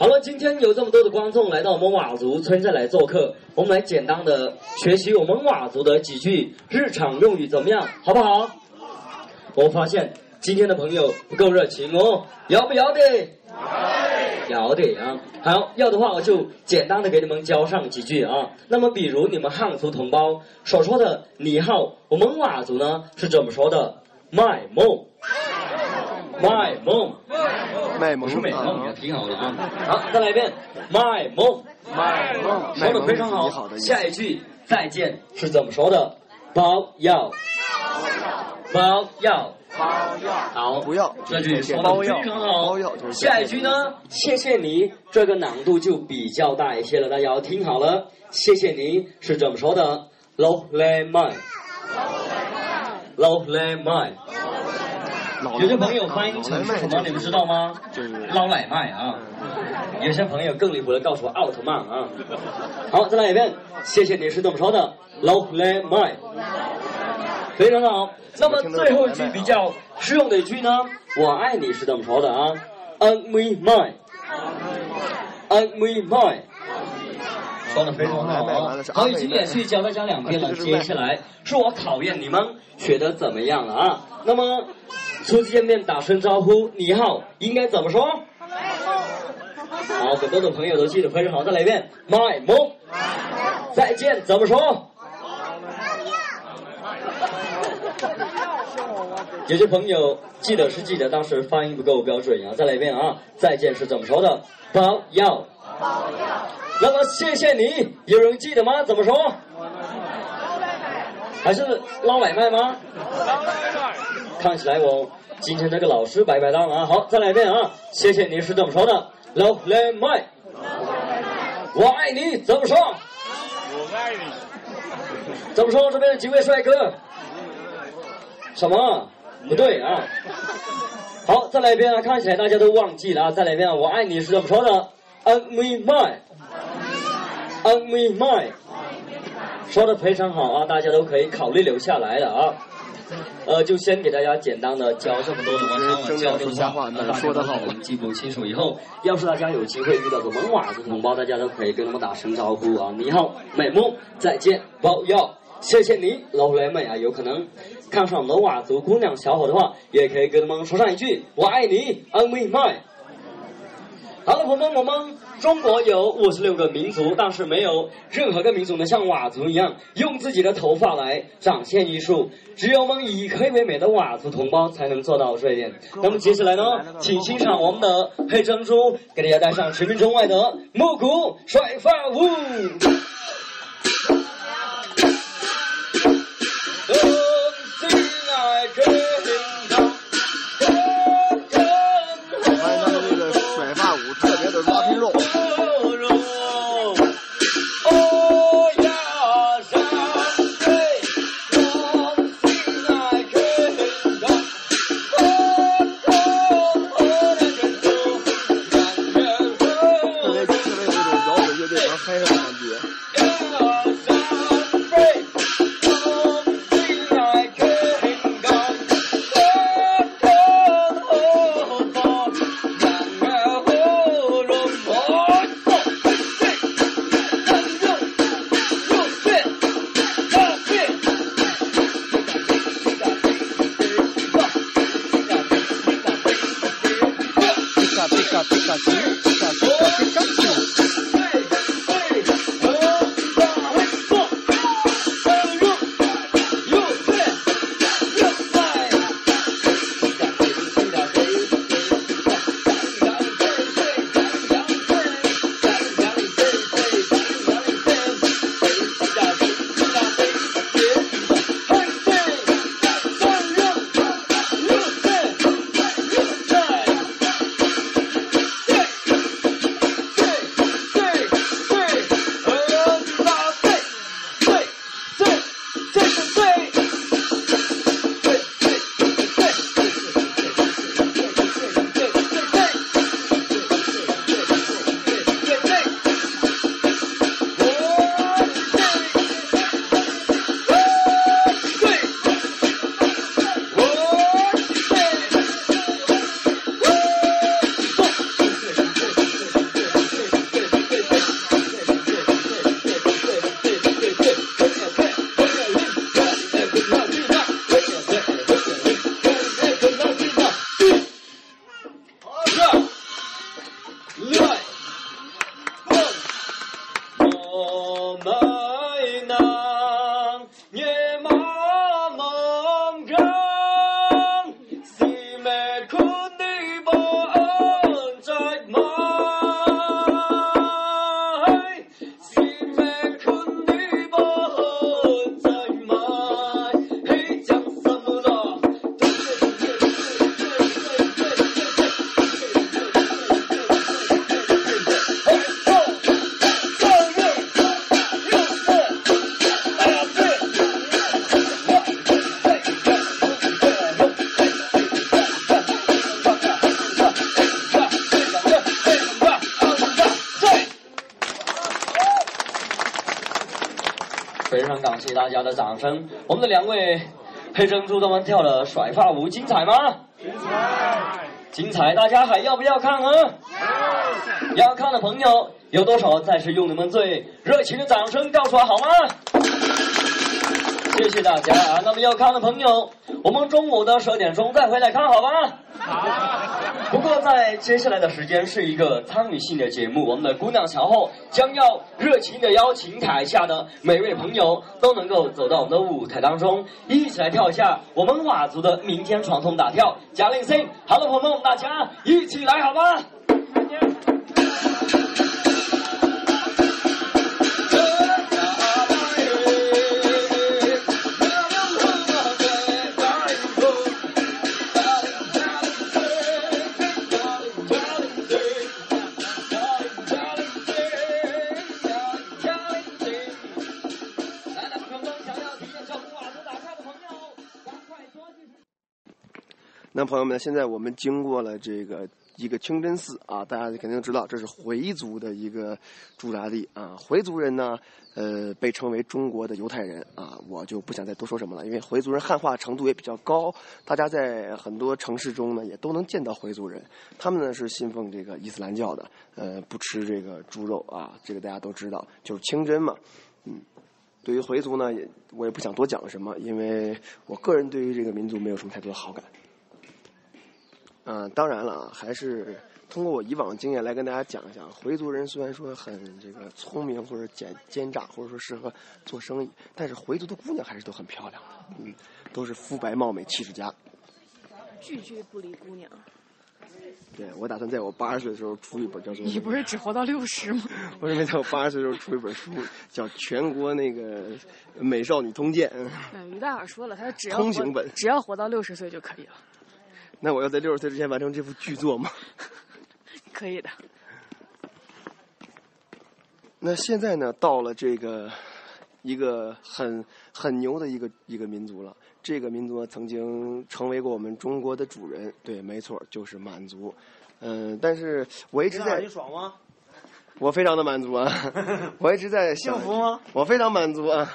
好了，今天有这么多的观众来到我们佤族村寨来做客，我们来简单的学习我们佤族的几句日常用语，怎么样？好不好？我发现今天的朋友不够热情哦，要不要的？要的啊！好，要的话我就简单的给你们教上几句啊。那么，比如你们汉族同胞所说的“你好”，我们佤族呢是怎么说的？卖梦，卖梦，卖萌不是美梦，也挺好的啊。好，再来一遍，卖梦，卖萌说的非常好。下一句再见是怎么说的？包要，包要。包要好，不要，这句说的非常好。下一句呢？谢谢你，这个难度就比较大一些了，大家要听好了。谢谢你是怎么说的？Lo le mai，Lo le mai。有些朋友翻译成是什么？你们知道吗？就是捞奶麦啊。有些朋友更离谱的告诉我奥特曼啊。好，再来一遍。谢谢你是怎么说的？Lo le mai。非常好。那么最后一句比较实用的一句呢？我爱你是怎么说的啊？An me mai，An me mai。说的非常好啊！好，已经连续教大家两遍了，接下来是我考验你们学的怎么样了啊？那么初次见面打声招呼，你好，应该怎么说？好，很多的朋友都记得非常好，再来一遍，my mom。再见怎么说？有些朋友记得是记得，当时发音不够标准啊！再来一遍啊！再见是怎么说的？包要。那么谢谢你，有人记得吗？怎么说？还是捞买卖吗？看起来我今天这个老师白白当啊！好，再来一遍啊！谢谢你是怎么说的？捞买卖。我爱你怎么说？我爱你。怎么说？这边的几位帅哥？什么？不对啊！好，再来一遍啊！看起来大家都忘记了啊！再来一遍啊！我爱你是怎么说的？On me my，On me my，说的非常好啊！大家都可以考虑留下来的啊。呃，就先给大家简单的教这么多的文章了，教这的话，那大家都能记不清楚。以后要是大家有机会遇到我们佤族同胞，大家都可以跟他们打声招呼啊！你好，美梦，再见，保佑。谢谢你，老来美啊！有可能看上我们的佤族姑娘小伙的话，也可以跟他们说上一句“我爱你 ”，On me my。好了，朋友们，我们中国有五十六个民族，但是没有任何个民族能像佤族一样用自己的头发来展现艺术，只有我们以黑为美的佤族同胞才能做到这一点。那么接下来呢，请欣赏我们的黑珍珠，给大家带上全民中外的木鼓甩发舞。常感谢大家的掌声。我们的两位黑珍珠他们跳的甩发舞精彩吗？精彩！精彩！大家还要不要看啊？要看的朋友有多少？再次用你们最热情的掌声告诉我好吗？谢谢大家啊！那么要看的朋友，我们中午的十二点钟再回来看好吧。好？不过在接下来的时间是一个参与性的节目，我们的姑娘小后将要热情的邀请台下的每位朋友都能够走到我们的舞台当中，一起来跳一下我们佤族的民间传统大跳贾令 sing。好了，朋友们，大家一起来好吗？那朋友们，现在我们经过了这个一个清真寺啊，大家肯定知道这是回族的一个驻扎地啊。回族人呢，呃，被称为中国的犹太人啊，我就不想再多说什么了，因为回族人汉化程度也比较高，大家在很多城市中呢也都能见到回族人。他们呢是信奉这个伊斯兰教的，呃，不吃这个猪肉啊，这个大家都知道，就是清真嘛，嗯。对于回族呢，也我也不想多讲什么，因为我个人对于这个民族没有什么太多的好感。嗯、当然了啊，还是通过我以往的经验来跟大家讲一讲，回族人虽然说很这个聪明或者奸奸诈，或者说适合做生意，但是回族的姑娘还是都很漂亮的，嗯，都是肤白貌美、气质佳。句句不离姑娘。对我打算在我八十岁的时候出一本叫做……你不是只活到六十吗？我准备在我八十岁的时候出一本书，叫《全国那个美少女通鉴》。嗯，于大耳说了，他说只要通行本只要活到六十岁就可以了，那我要在六十岁之前完成这部巨作吗？可以的。那现在呢，到了这个一个很很牛的一个一个民族了。这个民族曾经成为过我们中国的主人，对，没错，就是满族。嗯，但是我一直在你，爽吗？我非常的满足啊，我一直在想，幸福吗？我非常满足啊。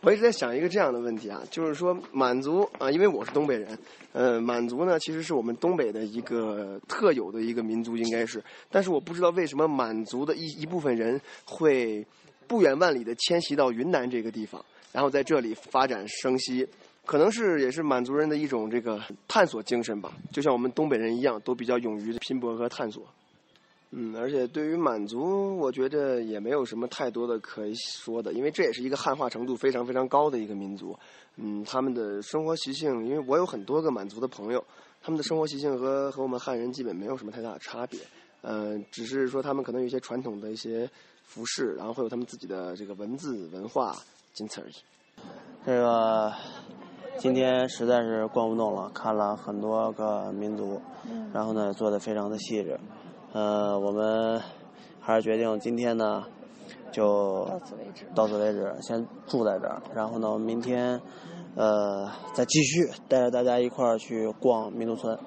我一直在想一个这样的问题啊，就是说满族啊，因为我是东北人，呃，满族呢其实是我们东北的一个特有的一个民族，应该是，但是我不知道为什么满族的一一部分人会不远万里的迁徙到云南这个地方，然后在这里发展生息，可能是也是满族人的一种这个探索精神吧，就像我们东北人一样，都比较勇于拼搏和探索。嗯，而且对于满族，我觉得也没有什么太多的可以说的，因为这也是一个汉化程度非常非常高的一个民族。嗯，他们的生活习性，因为我有很多个满族的朋友，他们的生活习性和和我们汉人基本没有什么太大的差别。嗯、只是说他们可能有一些传统的一些服饰，然后会有他们自己的这个文字文化，仅此而已。这个今天实在是逛不动了，看了很多个民族，然后呢做的非常的细致。呃，我们还是决定今天呢就到此为止。到此为止，先住在这儿，然后呢明天呃再继续带着大家一块儿去逛民族村。